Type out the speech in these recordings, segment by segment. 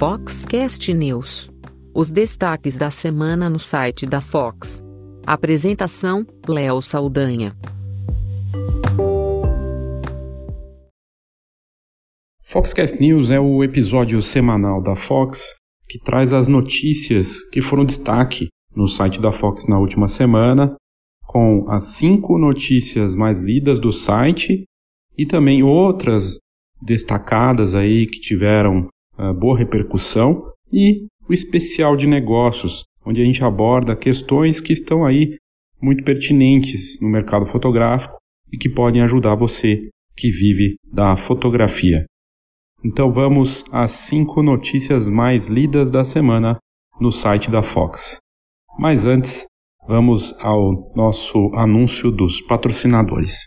Foxcast News. Os destaques da semana no site da Fox. Apresentação: Léo Saldanha. Foxcast News é o episódio semanal da Fox que traz as notícias que foram destaque no site da Fox na última semana, com as cinco notícias mais lidas do site e também outras destacadas aí que tiveram boa repercussão e o especial de negócios, onde a gente aborda questões que estão aí muito pertinentes no mercado fotográfico e que podem ajudar você que vive da fotografia. Então vamos às cinco notícias mais lidas da semana no site da Fox. Mas antes, vamos ao nosso anúncio dos patrocinadores.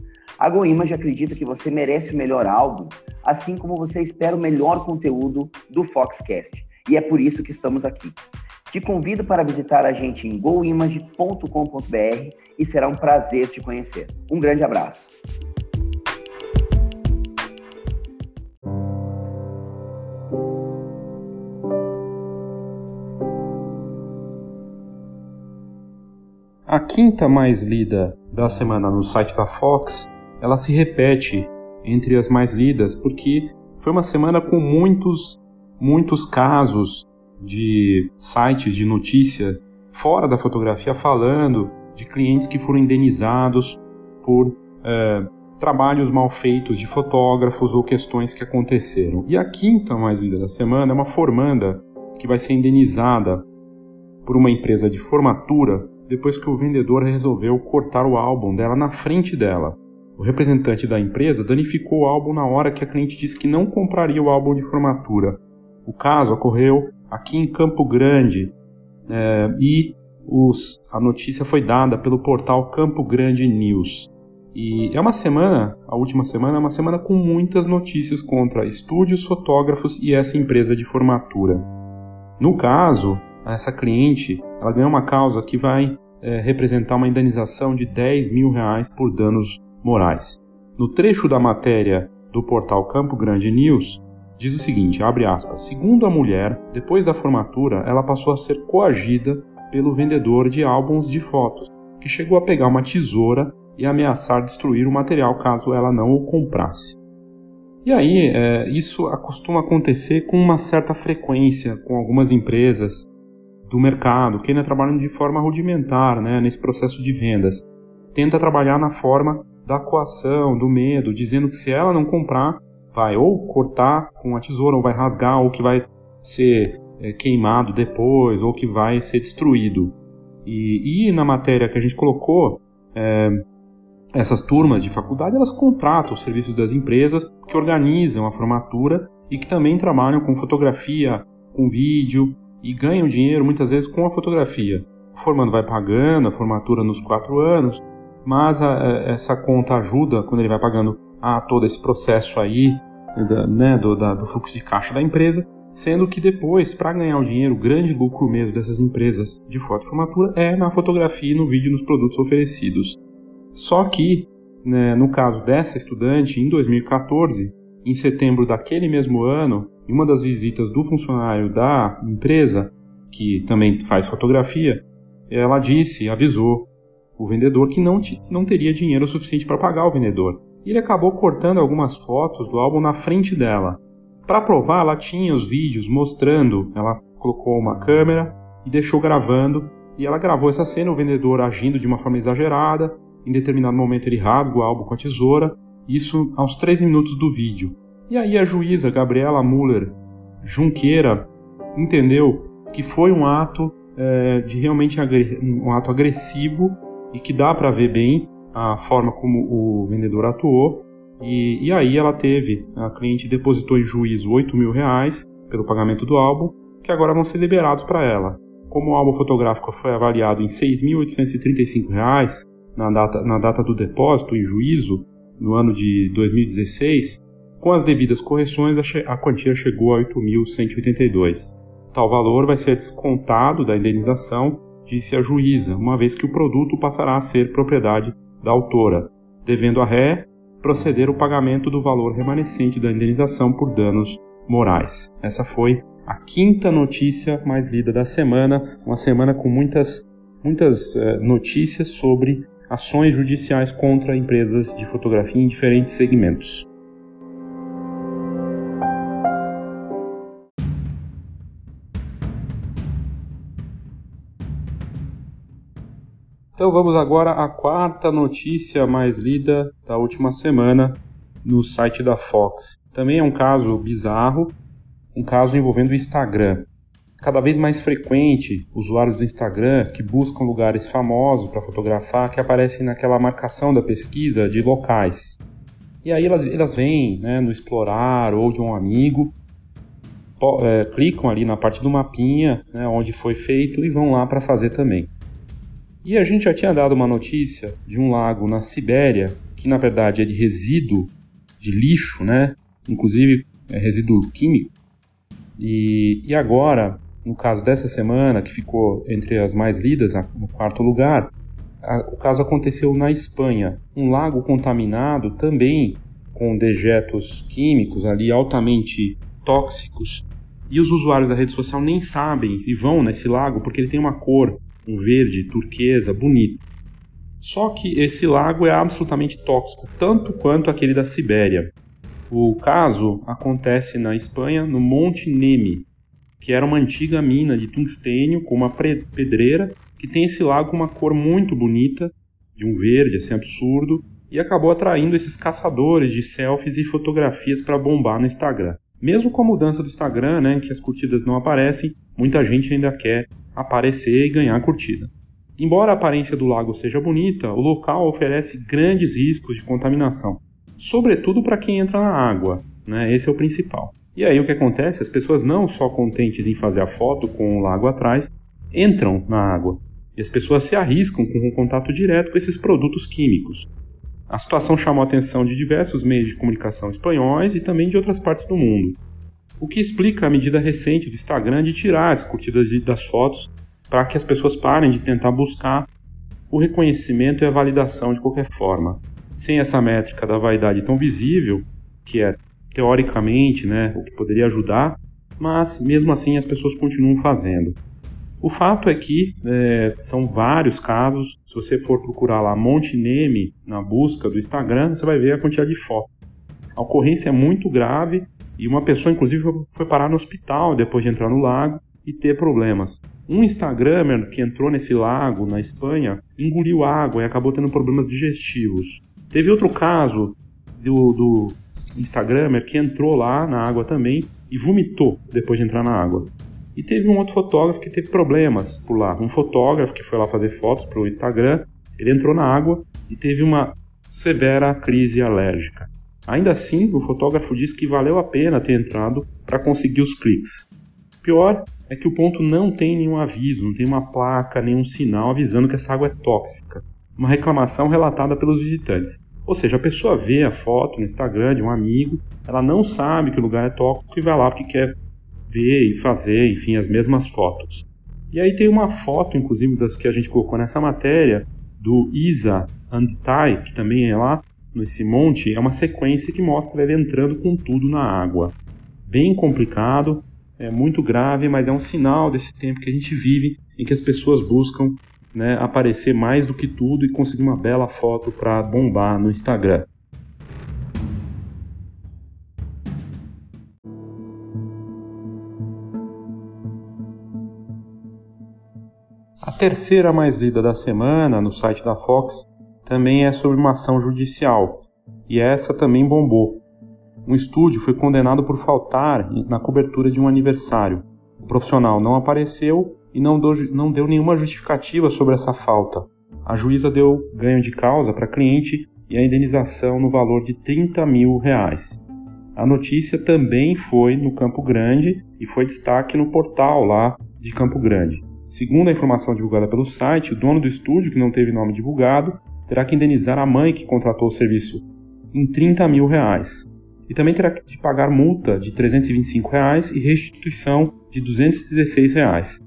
A GoImage acredita que você merece o melhor álbum, assim como você espera o melhor conteúdo do Foxcast. E é por isso que estamos aqui. Te convido para visitar a gente em goimage.com.br e será um prazer te conhecer. Um grande abraço. A quinta mais lida da semana no site da Fox ela se repete entre as mais lidas, porque foi uma semana com muitos, muitos casos de sites de notícia fora da fotografia falando de clientes que foram indenizados por é, trabalhos mal feitos de fotógrafos ou questões que aconteceram. E a quinta mais linda da semana é uma formanda que vai ser indenizada por uma empresa de formatura depois que o vendedor resolveu cortar o álbum dela na frente dela. O representante da empresa danificou o álbum na hora que a cliente disse que não compraria o álbum de formatura. O caso ocorreu aqui em Campo Grande é, e os, a notícia foi dada pelo portal Campo Grande News. E é uma semana, a última semana, é uma semana com muitas notícias contra estúdios, fotógrafos e essa empresa de formatura. No caso, essa cliente ela ganhou uma causa que vai é, representar uma indenização de 10 mil reais por danos Moraes. No trecho da matéria do portal Campo Grande News, diz o seguinte, abre aspas, segundo a mulher, depois da formatura, ela passou a ser coagida pelo vendedor de álbuns de fotos, que chegou a pegar uma tesoura e ameaçar destruir o material caso ela não o comprasse. E aí, é, isso costuma acontecer com uma certa frequência com algumas empresas do mercado que ainda trabalham de forma rudimentar né, nesse processo de vendas. Tenta trabalhar na forma da coação, do medo, dizendo que se ela não comprar, vai ou cortar com a tesoura, ou vai rasgar, ou que vai ser é, queimado depois, ou que vai ser destruído. E, e na matéria que a gente colocou, é, essas turmas de faculdade elas contratam os serviços das empresas que organizam a formatura e que também trabalham com fotografia, com vídeo e ganham dinheiro muitas vezes com a fotografia. O formando vai pagando a formatura nos quatro anos mas a, essa conta ajuda quando ele vai pagando a todo esse processo aí da, né, do, da, do fluxo de caixa da empresa, sendo que depois, para ganhar o dinheiro, o grande lucro mesmo dessas empresas de foto formatura é na fotografia e no vídeo nos produtos oferecidos. Só que, né, no caso dessa estudante, em 2014, em setembro daquele mesmo ano, em uma das visitas do funcionário da empresa, que também faz fotografia, ela disse, avisou o vendedor que não, não teria dinheiro suficiente para pagar o vendedor. E ele acabou cortando algumas fotos do álbum na frente dela. Para provar, ela tinha os vídeos mostrando, ela colocou uma câmera e deixou gravando, e ela gravou essa cena, o vendedor agindo de uma forma exagerada, em determinado momento ele rasga o álbum com a tesoura, isso aos 13 minutos do vídeo. E aí a juíza Gabriela Muller Junqueira entendeu que foi um ato é, de realmente um ato agressivo e que dá para ver bem a forma como o vendedor atuou E, e aí ela teve, a cliente depositou em juízo 8 mil reais pelo pagamento do álbum, que agora vão ser liberados para ela. Como o álbum fotográfico foi avaliado em R$ 6.835 na data, na data do depósito em juízo, no ano de 2016, com as devidas correções a quantia chegou a 8.182. Tal valor vai ser descontado da indenização, disse a juíza, uma vez que o produto passará a ser propriedade da autora, devendo a ré proceder o pagamento do valor remanescente da indenização por danos morais. Essa foi a quinta notícia mais lida da semana, uma semana com muitas, muitas uh, notícias sobre ações judiciais contra empresas de fotografia em diferentes segmentos. Então vamos agora à quarta notícia mais lida da última semana no site da Fox. Também é um caso bizarro, um caso envolvendo o Instagram. Cada vez mais frequente usuários do Instagram que buscam lugares famosos para fotografar que aparecem naquela marcação da pesquisa de locais. E aí elas, elas vêm né, no explorar ou de um amigo, é, clicam ali na parte do mapinha, né, onde foi feito e vão lá para fazer também. E a gente já tinha dado uma notícia de um lago na Sibéria, que na verdade é de resíduo de lixo, né? Inclusive é resíduo químico. E, e agora, no caso dessa semana, que ficou entre as mais lidas, no quarto lugar, a, o caso aconteceu na Espanha. Um lago contaminado também com dejetos químicos ali altamente tóxicos. E os usuários da rede social nem sabem e vão nesse lago porque ele tem uma cor um verde turquesa bonito. Só que esse lago é absolutamente tóxico, tanto quanto aquele da Sibéria. O caso acontece na Espanha, no Monte Neme, que era uma antiga mina de tungstênio com uma pedreira que tem esse lago com uma cor muito bonita, de um verde assim absurdo, e acabou atraindo esses caçadores de selfies e fotografias para bombar no Instagram. Mesmo com a mudança do Instagram, né, que as curtidas não aparecem, muita gente ainda quer aparecer e ganhar curtida. Embora a aparência do lago seja bonita, o local oferece grandes riscos de contaminação, sobretudo para quem entra na água, né? esse é o principal. E aí o que acontece? As pessoas não só contentes em fazer a foto com o lago atrás, entram na água. E as pessoas se arriscam com um contato direto com esses produtos químicos. A situação chamou a atenção de diversos meios de comunicação espanhóis e também de outras partes do mundo o que explica a medida recente do Instagram de tirar as curtidas das fotos para que as pessoas parem de tentar buscar o reconhecimento e a validação de qualquer forma. Sem essa métrica da vaidade tão visível, que é teoricamente né, o que poderia ajudar, mas mesmo assim as pessoas continuam fazendo. O fato é que é, são vários casos. Se você for procurar lá Monte Neme na busca do Instagram, você vai ver a quantidade de fotos. A ocorrência é muito grave e uma pessoa, inclusive, foi parar no hospital depois de entrar no lago e ter problemas. Um Instagramer que entrou nesse lago na Espanha engoliu água e acabou tendo problemas digestivos. Teve outro caso do, do Instagramer que entrou lá na água também e vomitou depois de entrar na água. E teve um outro fotógrafo que teve problemas por lá. Um fotógrafo que foi lá fazer fotos para o Instagram, ele entrou na água e teve uma severa crise alérgica. Ainda assim, o fotógrafo diz que valeu a pena ter entrado para conseguir os cliques. Pior é que o ponto não tem nenhum aviso, não tem uma placa, nenhum sinal avisando que essa água é tóxica. Uma reclamação relatada pelos visitantes. Ou seja, a pessoa vê a foto no Instagram de um amigo, ela não sabe que o lugar é tóxico e vai lá porque quer ver e fazer, enfim, as mesmas fotos. E aí tem uma foto, inclusive, das que a gente colocou nessa matéria, do Isa Anditai, que também é lá, nesse monte é uma sequência que mostra ele entrando com tudo na água. Bem complicado, é muito grave, mas é um sinal desse tempo que a gente vive em que as pessoas buscam né, aparecer mais do que tudo e conseguir uma bela foto para bombar no Instagram. A terceira mais lida da semana no site da Fox também é sobre uma ação judicial, e essa também bombou. Um estúdio foi condenado por faltar na cobertura de um aniversário. O profissional não apareceu e não deu, não deu nenhuma justificativa sobre essa falta. A juíza deu ganho de causa para cliente e a indenização no valor de 30 mil reais. A notícia também foi no Campo Grande e foi destaque no portal lá de Campo Grande. Segundo a informação divulgada pelo site, o dono do estúdio, que não teve nome divulgado, terá que indenizar a mãe que contratou o serviço em 30 mil reais. E também terá que pagar multa de 325 reais e restituição de 216 reais.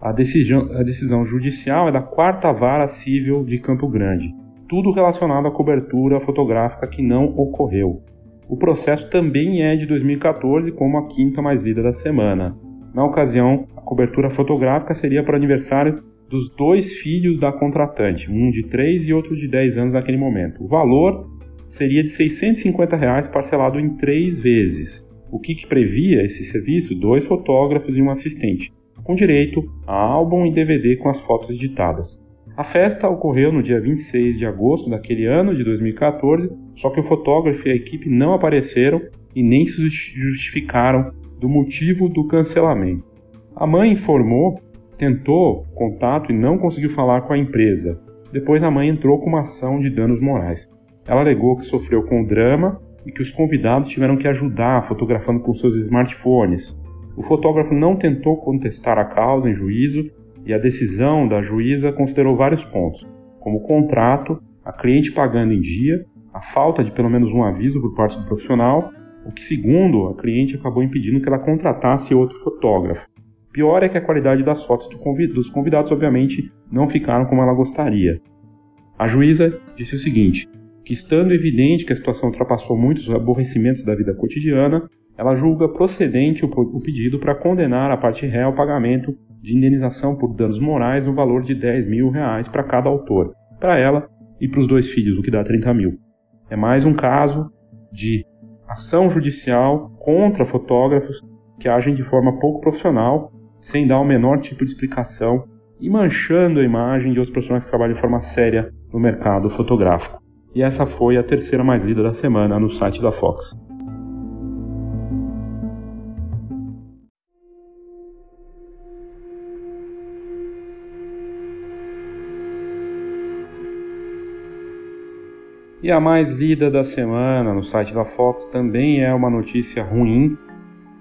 A decisão, a decisão judicial é da quarta vara civil de Campo Grande. Tudo relacionado à cobertura fotográfica que não ocorreu. O processo também é de 2014, como a quinta mais lida da semana. Na ocasião, a cobertura fotográfica seria para o aniversário dos dois filhos da contratante, um de 3 e outro de 10 anos naquele momento. O valor seria de 650 reais parcelado em três vezes. O que, que previa esse serviço? Dois fotógrafos e um assistente, com direito a álbum e DVD com as fotos editadas. A festa ocorreu no dia 26 de agosto daquele ano de 2014, só que o fotógrafo e a equipe não apareceram e nem se justificaram do motivo do cancelamento. A mãe informou, tentou contato e não conseguiu falar com a empresa. Depois a mãe entrou com uma ação de danos morais. Ela alegou que sofreu com o drama e que os convidados tiveram que ajudar fotografando com seus smartphones. O fotógrafo não tentou contestar a causa em juízo e a decisão da juíza considerou vários pontos, como o contrato, a cliente pagando em dia, a falta de pelo menos um aviso por parte do profissional, o que, segundo a cliente, acabou impedindo que ela contratasse outro fotógrafo. Pior é que a qualidade das fotos dos convidados, obviamente, não ficaram como ela gostaria. A juíza disse o seguinte: que estando evidente que a situação ultrapassou muitos aborrecimentos da vida cotidiana, ela julga procedente o pedido para condenar a parte réu ao pagamento de indenização por danos morais no valor de 10 mil reais para cada autor, para ela e para os dois filhos, o que dá 30 mil. É mais um caso de ação judicial contra fotógrafos que agem de forma pouco profissional, sem dar o menor tipo de explicação e manchando a imagem de outros profissionais que trabalham de forma séria no mercado fotográfico. E essa foi a terceira mais lida da semana no site da Fox. E a mais lida da semana no site da Fox também é uma notícia ruim.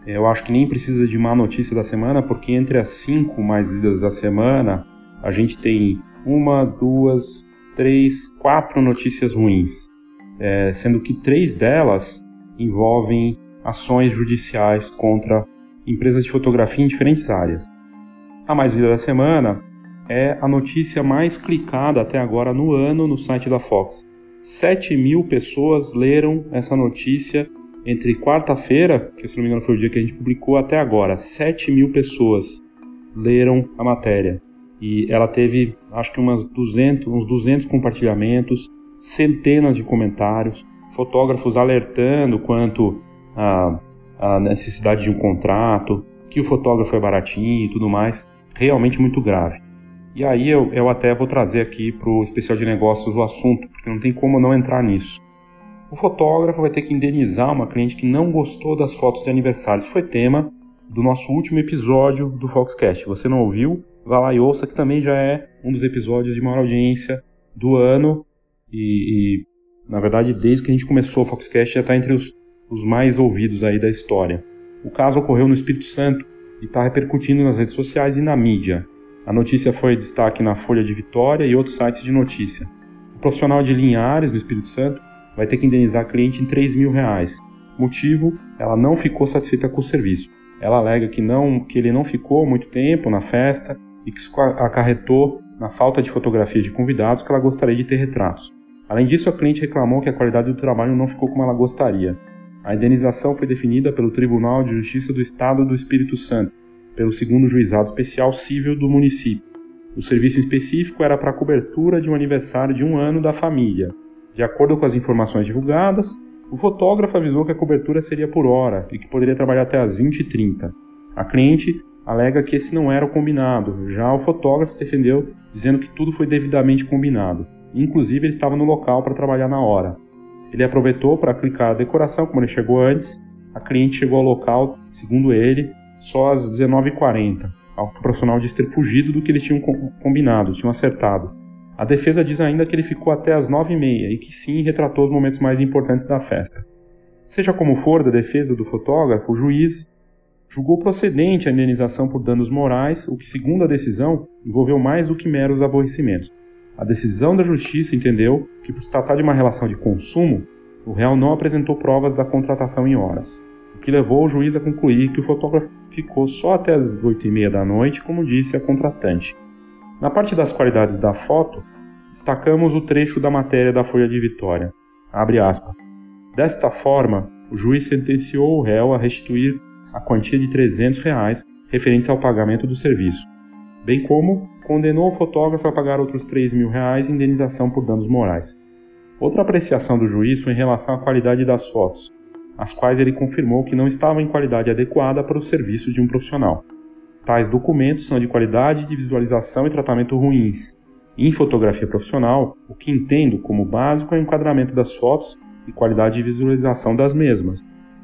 Eu acho que nem precisa de má notícia da semana, porque entre as cinco mais lidas da semana, a gente tem uma, duas, três, quatro notícias ruins, é, sendo que três delas envolvem ações judiciais contra empresas de fotografia em diferentes áreas. A mais lida da semana é a notícia mais clicada até agora no ano no site da Fox 7 mil pessoas leram essa notícia entre quarta-feira, que se não me engano foi o dia que a gente publicou, até agora. 7 mil pessoas leram a matéria. E ela teve, acho que umas 200, uns 200 compartilhamentos, centenas de comentários, fotógrafos alertando quanto a necessidade de um contrato, que o fotógrafo é baratinho e tudo mais. Realmente muito grave. E aí eu, eu até vou trazer aqui para o especial de negócios o assunto, porque não tem como não entrar nisso. O fotógrafo vai ter que indenizar uma cliente que não gostou das fotos de aniversário. Isso foi tema do nosso último episódio do Foxcast. Você não ouviu? Vá lá e ouça, que também já é um dos episódios de maior audiência do ano. E, e na verdade, desde que a gente começou o Foxcast, já está entre os, os mais ouvidos aí da história. O caso ocorreu no Espírito Santo e está repercutindo nas redes sociais e na mídia. A notícia foi destaque na Folha de Vitória e outros sites de notícia. O profissional de Linhares, do Espírito Santo, vai ter que indenizar a cliente em 3 mil reais. Motivo, ela não ficou satisfeita com o serviço. Ela alega que, não, que ele não ficou muito tempo na festa e que isso acarretou na falta de fotografias de convidados que ela gostaria de ter retratos. Além disso, a cliente reclamou que a qualidade do trabalho não ficou como ela gostaria. A indenização foi definida pelo Tribunal de Justiça do Estado do Espírito Santo pelo segundo juizado especial civil do município. O serviço específico era para a cobertura de um aniversário de um ano da família. De acordo com as informações divulgadas, o fotógrafo avisou que a cobertura seria por hora e que poderia trabalhar até às 20h30. A cliente alega que esse não era o combinado, já o fotógrafo se defendeu dizendo que tudo foi devidamente combinado. Inclusive, ele estava no local para trabalhar na hora. Ele aproveitou para clicar a decoração, como ele chegou antes. A cliente chegou ao local, segundo ele, só às 19h40. O profissional disse ter fugido do que eles tinham combinado, tinham acertado. A defesa diz ainda que ele ficou até as nove e meia e que sim retratou os momentos mais importantes da festa. Seja como for da defesa do fotógrafo, o juiz julgou procedente a indenização por danos morais, o que, segundo a decisão, envolveu mais do que meros aborrecimentos. A decisão da justiça entendeu que, por se tratar de uma relação de consumo, o réu não apresentou provas da contratação em horas, o que levou o juiz a concluir que o fotógrafo ficou só até as oito e meia da noite, como disse a contratante. Na parte das qualidades da foto, destacamos o trecho da matéria da Folha de Vitória. Abre aspas. Desta forma, o juiz sentenciou o réu a restituir a quantia de 300 reais referentes ao pagamento do serviço, bem como condenou o fotógrafo a pagar outros 3 mil reais em indenização por danos morais. Outra apreciação do juiz foi em relação à qualidade das fotos, as quais ele confirmou que não estavam em qualidade adequada para o serviço de um profissional. Tais documentos são de qualidade de visualização e tratamento ruins. Em fotografia profissional, o que entendo como básico é o enquadramento das fotos e qualidade de visualização das mesmas.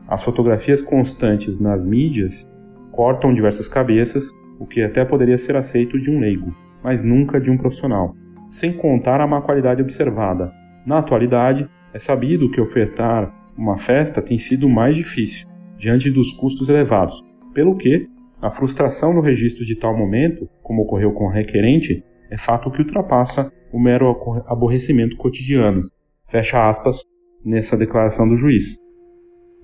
As fotografias constantes nas mídias cortam diversas cabeças, o que até poderia ser aceito de um leigo, mas nunca de um profissional, sem contar a má qualidade observada. Na atualidade, é sabido que ofertar uma festa tem sido mais difícil, diante dos custos elevados, pelo que a frustração no registro de tal momento, como ocorreu com o requerente, é fato que ultrapassa o mero aborrecimento cotidiano. Fecha aspas nessa declaração do juiz.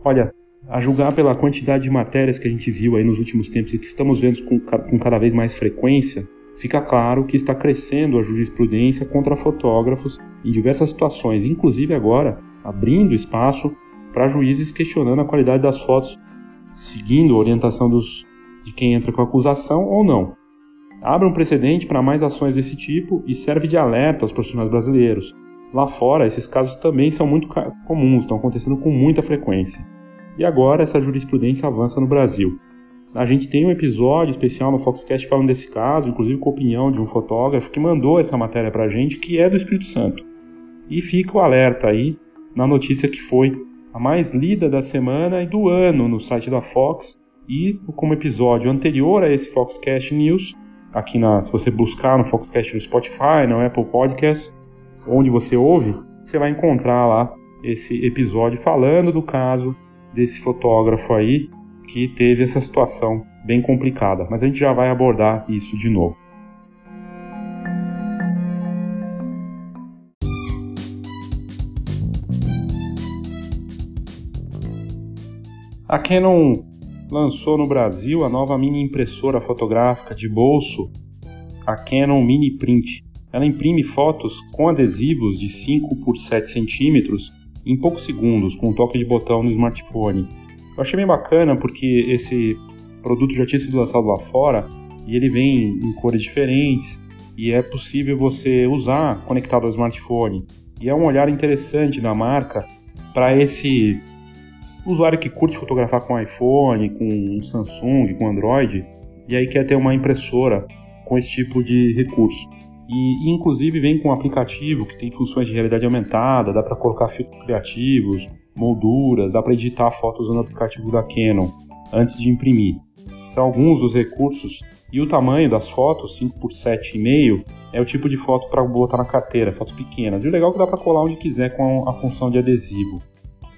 Olha, a julgar pela quantidade de matérias que a gente viu aí nos últimos tempos e que estamos vendo com, com cada vez mais frequência, fica claro que está crescendo a jurisprudência contra fotógrafos em diversas situações, inclusive agora abrindo espaço para juízes questionando a qualidade das fotos, seguindo a orientação dos, de quem entra com acusação ou não. Abre um precedente para mais ações desse tipo e serve de alerta aos profissionais brasileiros, Lá fora, esses casos também são muito comuns, estão acontecendo com muita frequência. E agora essa jurisprudência avança no Brasil. A gente tem um episódio especial no Foxcast falando desse caso, inclusive com a opinião de um fotógrafo que mandou essa matéria para a gente, que é do Espírito Santo. E fica o alerta aí na notícia que foi a mais lida da semana e do ano no site da Fox. E como episódio anterior a esse Foxcast News, aqui na, se você buscar no Foxcast no Spotify, no Apple Podcasts, onde você ouve, você vai encontrar lá esse episódio falando do caso desse fotógrafo aí que teve essa situação bem complicada. Mas a gente já vai abordar isso de novo. A Canon lançou no Brasil a nova mini impressora fotográfica de bolso, a Canon Mini Print. Ela imprime fotos com adesivos de 5 por 7 centímetros em poucos segundos, com um toque de botão no smartphone. Eu achei bem bacana porque esse produto já tinha sido lançado lá fora e ele vem em cores diferentes e é possível você usar conectado ao smartphone. E é um olhar interessante da marca para esse usuário que curte fotografar com iPhone, com Samsung, com Android e aí quer ter uma impressora com esse tipo de recurso. E, inclusive vem com um aplicativo que tem funções de realidade aumentada, dá para colocar filtros criativos, molduras, dá para editar fotos usando o aplicativo da Canon antes de imprimir. São alguns dos recursos e o tamanho das fotos, 5 por 7,5, é o tipo de foto para botar na carteira, fotos pequenas. E o legal é que dá para colar onde quiser com a função de adesivo.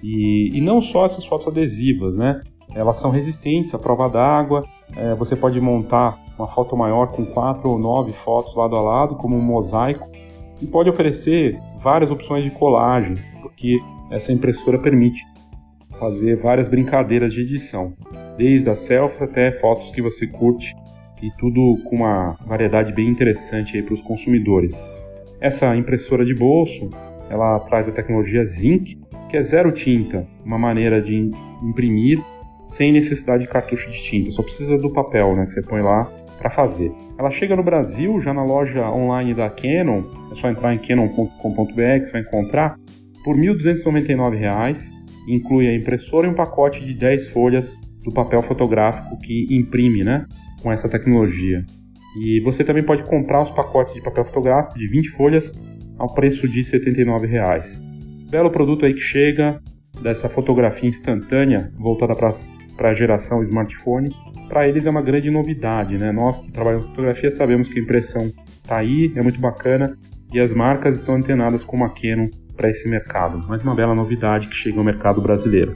E, e não só essas fotos adesivas, né? Elas são resistentes à prova d'água, é, você pode montar uma foto maior com quatro ou nove fotos lado a lado, como um mosaico, e pode oferecer várias opções de colagem, porque essa impressora permite fazer várias brincadeiras de edição, desde as selfies até fotos que você curte e tudo com uma variedade bem interessante para os consumidores. Essa impressora de bolso, ela traz a tecnologia Zinc, que é zero tinta, uma maneira de imprimir sem necessidade de cartucho de tinta, só precisa do papel, né, que você põe lá para fazer. Ela chega no Brasil já na loja online da Canon, é só entrar em canon.com.br que você vai encontrar por R$ 1.299, inclui a impressora e um pacote de 10 folhas do papel fotográfico que imprime, né, com essa tecnologia. E você também pode comprar os pacotes de papel fotográfico de 20 folhas ao preço de 79 reais. Belo produto aí que chega, dessa fotografia instantânea voltada para a geração smartphone, para eles é uma grande novidade, né? Nós que trabalhamos com fotografia sabemos que a impressão está aí, é muito bacana e as marcas estão antenadas com a Canon para esse mercado. Mais uma bela novidade que chega ao mercado brasileiro.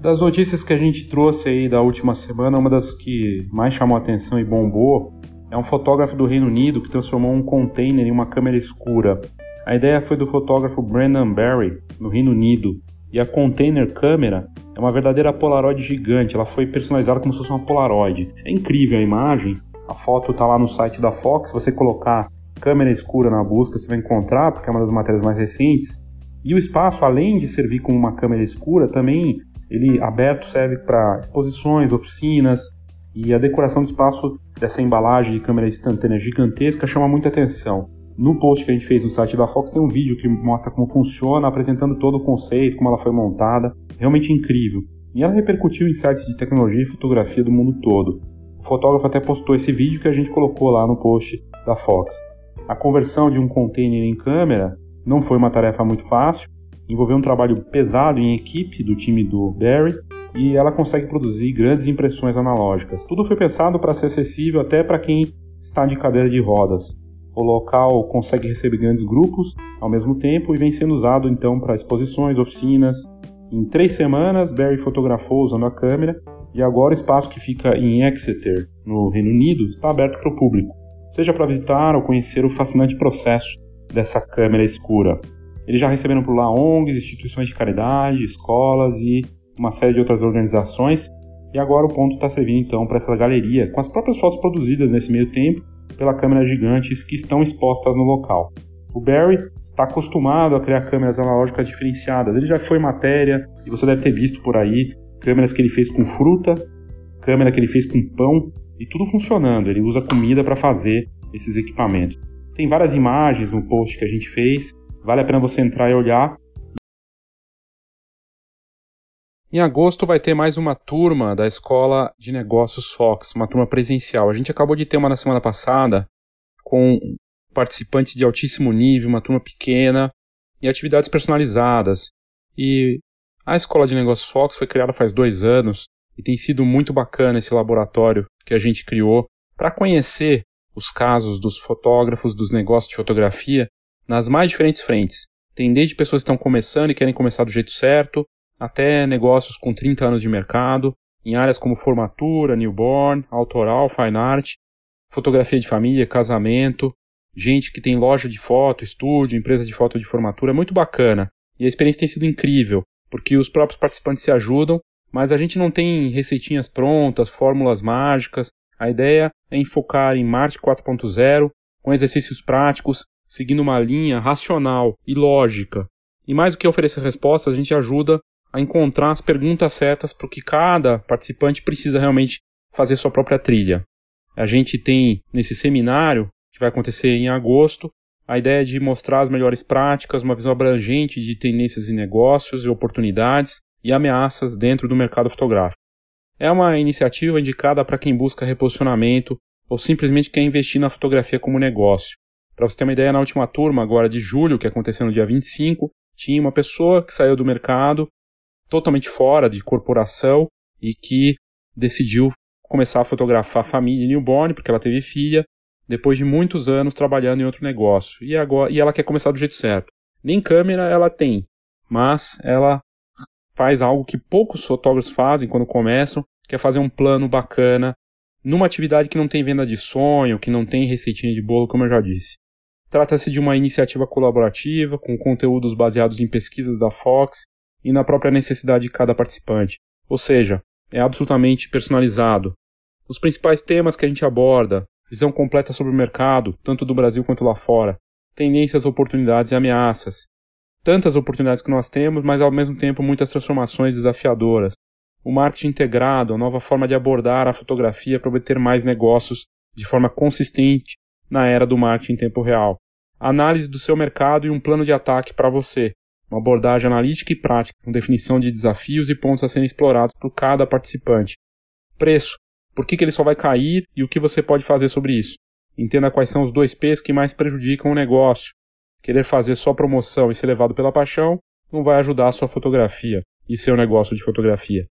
Das notícias que a gente trouxe aí da última semana, uma das que mais chamou atenção e bombou é um fotógrafo do Reino Unido que transformou um container em uma câmera escura. A ideia foi do fotógrafo Brandon Barry, no Reino Unido, e a container câmera é uma verdadeira Polaroid gigante, ela foi personalizada como se fosse uma Polaroid. É incrível a imagem, a foto está lá no site da Fox, se você colocar câmera escura na busca você vai encontrar, porque é uma das matérias mais recentes. E o espaço, além de servir como uma câmera escura, também ele aberto serve para exposições, oficinas, e a decoração do espaço dessa embalagem de câmera instantânea gigantesca chama muita atenção. No post que a gente fez no site da Fox tem um vídeo que mostra como funciona, apresentando todo o conceito, como ela foi montada. Realmente incrível. E ela repercutiu em sites de tecnologia e fotografia do mundo todo. O fotógrafo até postou esse vídeo que a gente colocou lá no post da Fox. A conversão de um container em câmera não foi uma tarefa muito fácil, envolveu um trabalho pesado em equipe do time do Barry e ela consegue produzir grandes impressões analógicas. Tudo foi pensado para ser acessível até para quem está de cadeira de rodas. O local consegue receber grandes grupos ao mesmo tempo e vem sendo usado então para exposições, oficinas. Em três semanas, Barry fotografou usando a câmera e agora o espaço que fica em Exeter, no Reino Unido, está aberto para o público, seja para visitar ou conhecer o fascinante processo dessa câmera escura. Eles já receberam por lá ONGs, instituições de caridade, escolas e uma série de outras organizações. E agora o ponto está servindo então para essa galeria, com as próprias fotos produzidas nesse meio tempo pela câmera gigantes que estão expostas no local. O Barry está acostumado a criar câmeras analógicas diferenciadas. Ele já foi matéria e você deve ter visto por aí câmeras que ele fez com fruta, câmera que ele fez com pão e tudo funcionando. Ele usa comida para fazer esses equipamentos. Tem várias imagens no post que a gente fez. Vale a pena você entrar e olhar. Em agosto vai ter mais uma turma da Escola de Negócios Fox, uma turma presencial. A gente acabou de ter uma na semana passada com participantes de altíssimo nível, uma turma pequena e atividades personalizadas. E a Escola de Negócios Fox foi criada faz dois anos e tem sido muito bacana esse laboratório que a gente criou para conhecer os casos dos fotógrafos, dos negócios de fotografia nas mais diferentes frentes. Tem desde pessoas que estão começando e querem começar do jeito certo, até negócios com 30 anos de mercado, em áreas como formatura, newborn, autoral, fine art, fotografia de família, casamento, gente que tem loja de foto, estúdio, empresa de foto de formatura, é muito bacana. E a experiência tem sido incrível, porque os próprios participantes se ajudam, mas a gente não tem receitinhas prontas, fórmulas mágicas. A ideia é enfocar em Marte 4.0, com exercícios práticos, seguindo uma linha racional e lógica. E mais do que oferecer respostas, a gente ajuda a encontrar as perguntas certas para o que cada participante precisa realmente fazer sua própria trilha. A gente tem nesse seminário, que vai acontecer em agosto, a ideia de mostrar as melhores práticas, uma visão abrangente de tendências e negócios e oportunidades e ameaças dentro do mercado fotográfico. É uma iniciativa indicada para quem busca reposicionamento ou simplesmente quer investir na fotografia como negócio. Para você ter uma ideia, na última turma, agora de julho, que aconteceu no dia 25, tinha uma pessoa que saiu do mercado totalmente fora de corporação e que decidiu começar a fotografar a família newborn, porque ela teve filha, depois de muitos anos trabalhando em outro negócio. E agora e ela quer começar do jeito certo. Nem câmera ela tem, mas ela faz algo que poucos fotógrafos fazem quando começam, que é fazer um plano bacana numa atividade que não tem venda de sonho, que não tem receitinha de bolo, como eu já disse. Trata-se de uma iniciativa colaborativa, com conteúdos baseados em pesquisas da Fox e na própria necessidade de cada participante. Ou seja, é absolutamente personalizado. Os principais temas que a gente aborda, visão completa sobre o mercado, tanto do Brasil quanto lá fora, tendências, oportunidades e ameaças. Tantas oportunidades que nós temos, mas ao mesmo tempo muitas transformações desafiadoras. o marketing integrado, a nova forma de abordar a fotografia para obter mais negócios de forma consistente na era do marketing em tempo real. análise do seu mercado e um plano de ataque para você. Uma abordagem analítica e prática, com definição de desafios e pontos a serem explorados por cada participante. Preço. Por que, que ele só vai cair e o que você pode fazer sobre isso? Entenda quais são os dois P's que mais prejudicam o negócio. Querer fazer só promoção e ser levado pela paixão não vai ajudar a sua fotografia e seu negócio de fotografia.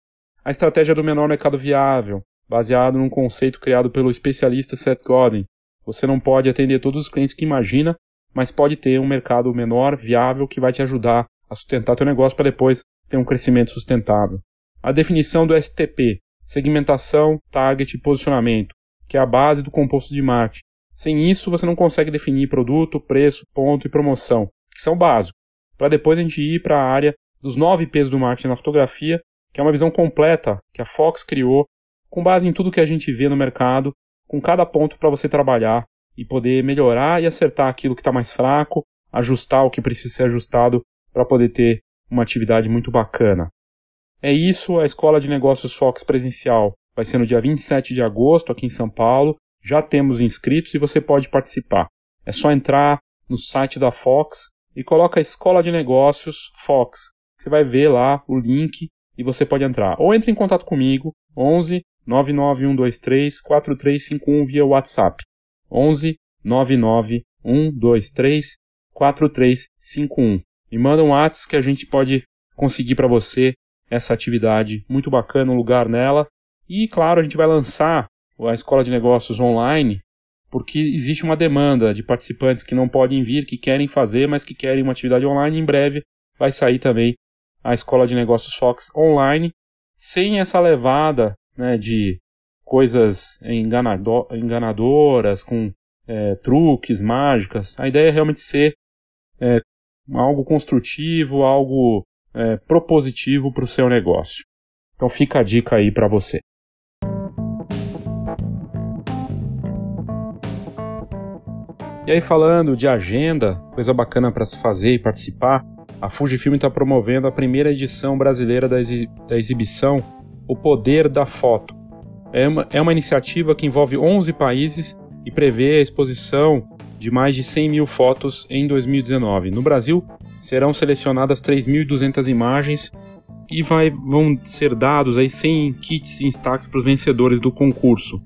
A estratégia do menor mercado viável, baseado num conceito criado pelo especialista Seth Godin. Você não pode atender todos os clientes que imagina, mas pode ter um mercado menor, viável, que vai te ajudar a sustentar teu negócio para depois ter um crescimento sustentável. A definição do STP, segmentação, target e posicionamento, que é a base do composto de marketing. Sem isso, você não consegue definir produto, preço, ponto e promoção, que são básicos, para depois a gente ir para a área dos nove P's do marketing na fotografia, que é uma visão completa que a Fox criou, com base em tudo que a gente vê no mercado, com cada ponto para você trabalhar e poder melhorar e acertar aquilo que está mais fraco, ajustar o que precisa ser ajustado para poder ter uma atividade muito bacana. É isso, a Escola de Negócios Fox presencial vai ser no dia 27 de agosto aqui em São Paulo. Já temos inscritos e você pode participar. É só entrar no site da Fox e coloca Escola de Negócios Fox. Você vai ver lá o link e você pode entrar. Ou entre em contato comigo, 11 99123 4351 via WhatsApp. 11 99123 4351. Me manda um WhatsApp que a gente pode conseguir para você essa atividade muito bacana, um lugar nela. E claro, a gente vai lançar a Escola de Negócios online, porque existe uma demanda de participantes que não podem vir, que querem fazer, mas que querem uma atividade online. Em breve vai sair também a Escola de Negócios Fox online, sem essa levada né, de coisas enganado enganadoras, com é, truques, mágicas. A ideia é realmente ser é, algo construtivo, algo é, propositivo para o seu negócio. Então fica a dica aí para você. E aí falando de agenda, coisa bacana para se fazer e participar, a Fujifilm está promovendo a primeira edição brasileira da, exi da exibição O Poder da Foto. É uma, é uma iniciativa que envolve 11 países e prevê a exposição de mais de 100 mil fotos em 2019. No Brasil, serão selecionadas 3.200 imagens e vai, vão ser dados aí 100 kits destaques para os vencedores do concurso.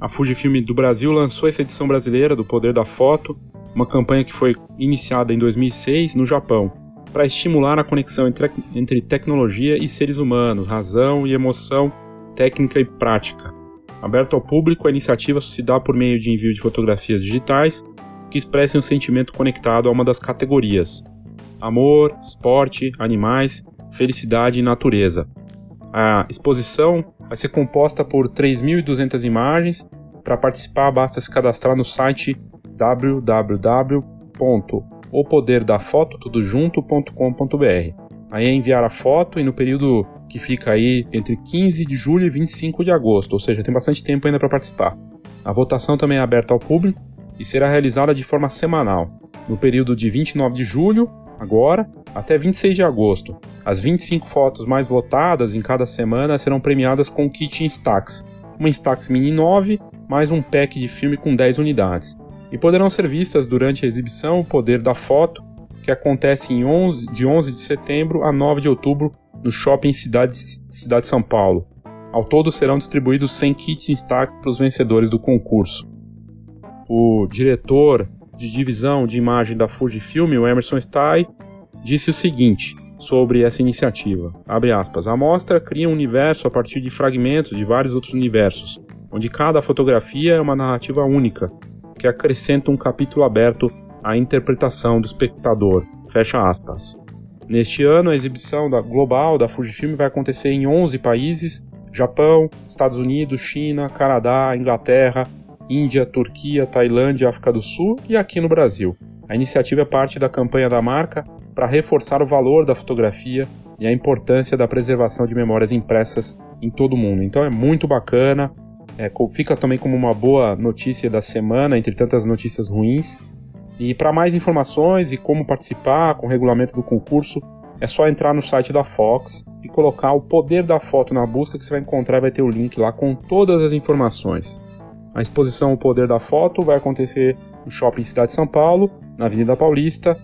A Fujifilm do Brasil lançou essa edição brasileira do Poder da Foto, uma campanha que foi iniciada em 2006 no Japão, para estimular a conexão entre, entre tecnologia e seres humanos, razão e emoção, técnica e prática. Aberto ao público, a iniciativa se dá por meio de envio de fotografias digitais que expressem um sentimento conectado a uma das categorias: amor, esporte, animais, felicidade e natureza. A exposição vai ser composta por 3.200 imagens. Para participar, basta se cadastrar no site www.opoderdafoto.com.br. Aí é enviar a foto e no período que fica aí entre 15 de julho e 25 de agosto, ou seja, tem bastante tempo ainda para participar. A votação também é aberta ao público e será realizada de forma semanal, no período de 29 de julho, agora, até 26 de agosto. As 25 fotos mais votadas em cada semana serão premiadas com um kit Instax, uma Instax Mini 9, mais um pack de filme com 10 unidades. E poderão ser vistas durante a exibição O Poder da Foto, que acontece em 11, de 11 de setembro a 9 de outubro no Shopping Cidade, Cidade São Paulo. Ao todo serão distribuídos 100 kits Instax para os vencedores do concurso. O diretor de divisão de imagem da Fujifilm, o Emerson Stay, disse o seguinte sobre essa iniciativa. Aspas. A mostra cria um universo a partir de fragmentos de vários outros universos, onde cada fotografia é uma narrativa única, que acrescenta um capítulo aberto à interpretação do espectador. Fecha aspas. Neste ano, a exibição da global da Fujifilm vai acontecer em 11 países: Japão, Estados Unidos, China, Canadá, Inglaterra, Índia, Turquia, Tailândia, África do Sul e aqui no Brasil. A iniciativa é parte da campanha da marca para reforçar o valor da fotografia e a importância da preservação de memórias impressas em todo o mundo. Então é muito bacana, é, fica também como uma boa notícia da semana, entre tantas notícias ruins. E para mais informações e como participar com o regulamento do concurso, é só entrar no site da Fox e colocar o poder da foto na busca que você vai encontrar, vai ter o link lá com todas as informações. A exposição O Poder da Foto vai acontecer no Shopping Cidade de São Paulo, na Avenida Paulista,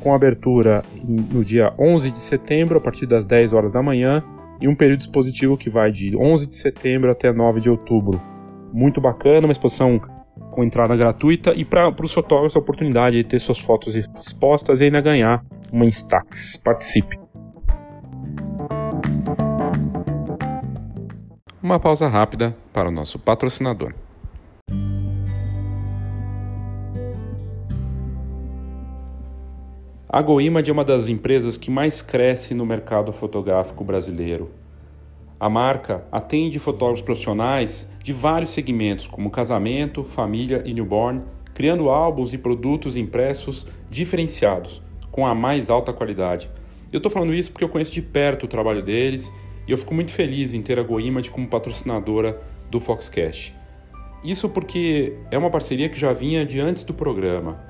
com abertura no dia 11 de setembro, a partir das 10 horas da manhã, e um período expositivo que vai de 11 de setembro até 9 de outubro. Muito bacana, uma exposição com entrada gratuita e para os fotógrafos a oportunidade de ter suas fotos expostas e ainda ganhar uma Instax. Participe! Uma pausa rápida para o nosso patrocinador. A GoImage é uma das empresas que mais cresce no mercado fotográfico brasileiro. A marca atende fotógrafos profissionais de vários segmentos, como casamento, família e newborn, criando álbuns e produtos impressos diferenciados, com a mais alta qualidade. Eu estou falando isso porque eu conheço de perto o trabalho deles e eu fico muito feliz em ter a GoImage como patrocinadora do Foxcast. Isso porque é uma parceria que já vinha de antes do programa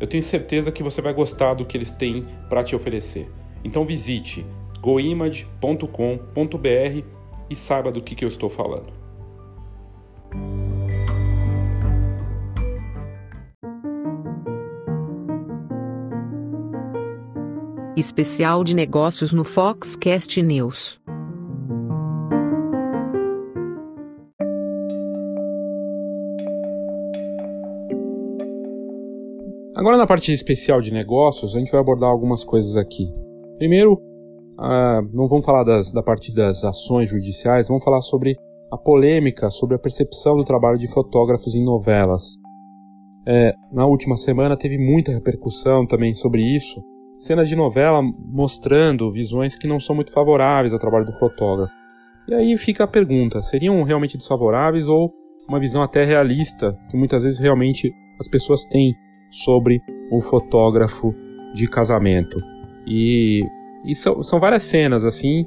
eu tenho certeza que você vai gostar do que eles têm para te oferecer. Então visite goimage.com.br e saiba do que, que eu estou falando. Especial de negócios no Foxcast News. Na parte especial de negócios, a gente vai abordar algumas coisas aqui. Primeiro, uh, não vamos falar das, da parte das ações judiciais, vamos falar sobre a polêmica sobre a percepção do trabalho de fotógrafos em novelas. É, na última semana teve muita repercussão também sobre isso. Cenas de novela mostrando visões que não são muito favoráveis ao trabalho do fotógrafo. E aí fica a pergunta: seriam realmente desfavoráveis ou uma visão até realista que muitas vezes realmente as pessoas têm sobre o fotógrafo de casamento. E, e são, são várias cenas assim.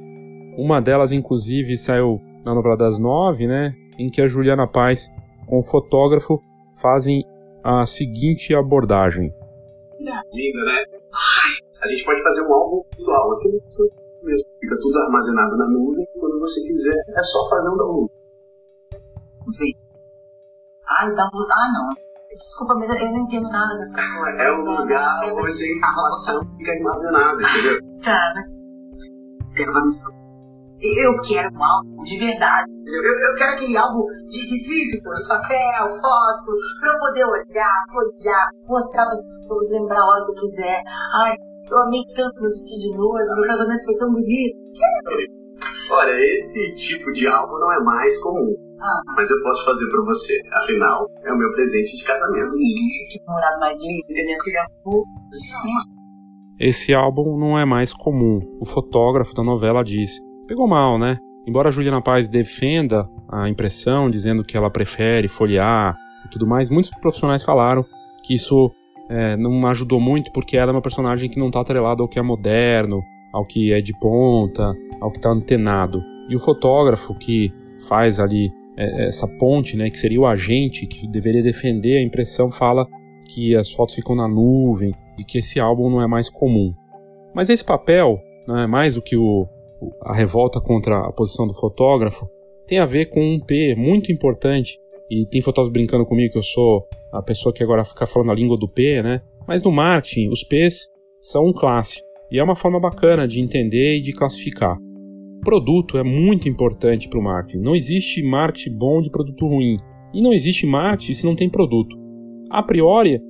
Uma delas, inclusive, saiu na novela das nove, né? Em que a Juliana Paz com o fotógrafo fazem a seguinte abordagem. Linda, né? Ai, a gente pode fazer um álbum virtual, aquilo mesmo. Fica tudo armazenado na nuvem quando você quiser é só fazer um download. Vem. Ai, download. Ah, não. Desculpa, mas eu não entendo nada dessas coisas. É um lugar onde a informação fica armazenada, entendeu? Tá, mas. Eu quero um álbum de verdade. Eu, eu, quero aquele álbum de, de físico, de papel, foto, pra eu poder olhar, olhar, mostrar para as pessoas, lembrar a hora que eu quiser. Ai, eu amei tanto meu vestido de noiva, meu casamento foi tão bonito. Olha, esse tipo de álbum não é mais comum. Ah. Mas eu posso fazer pra você. Afinal, é o meu presente de casamento. Que namorado mais lindo, minha filha. Esse álbum não é mais comum. O fotógrafo da novela disse. Pegou mal, né? Embora a Juliana Paz defenda a impressão, dizendo que ela prefere folhear e tudo mais, muitos profissionais falaram que isso é, não ajudou muito porque ela é uma personagem que não está atrelada ao que é moderno, ao que é de ponta, ao que está antenado. E o fotógrafo que faz ali é, essa ponte, né, que seria o agente que deveria defender a impressão, fala que as fotos ficam na nuvem e que esse álbum não é mais comum. Mas esse papel, né, mais do que o, a revolta contra a posição do fotógrafo, tem a ver com um P muito importante. E tem fotógrafos brincando comigo que eu sou a pessoa que agora fica falando a língua do P, né? Mas no marketing, os P's são um clássico. E é uma forma bacana de entender e de classificar. Produto é muito importante para o marketing. Não existe marketing bom de produto ruim. E não existe marketing se não tem produto. A priori,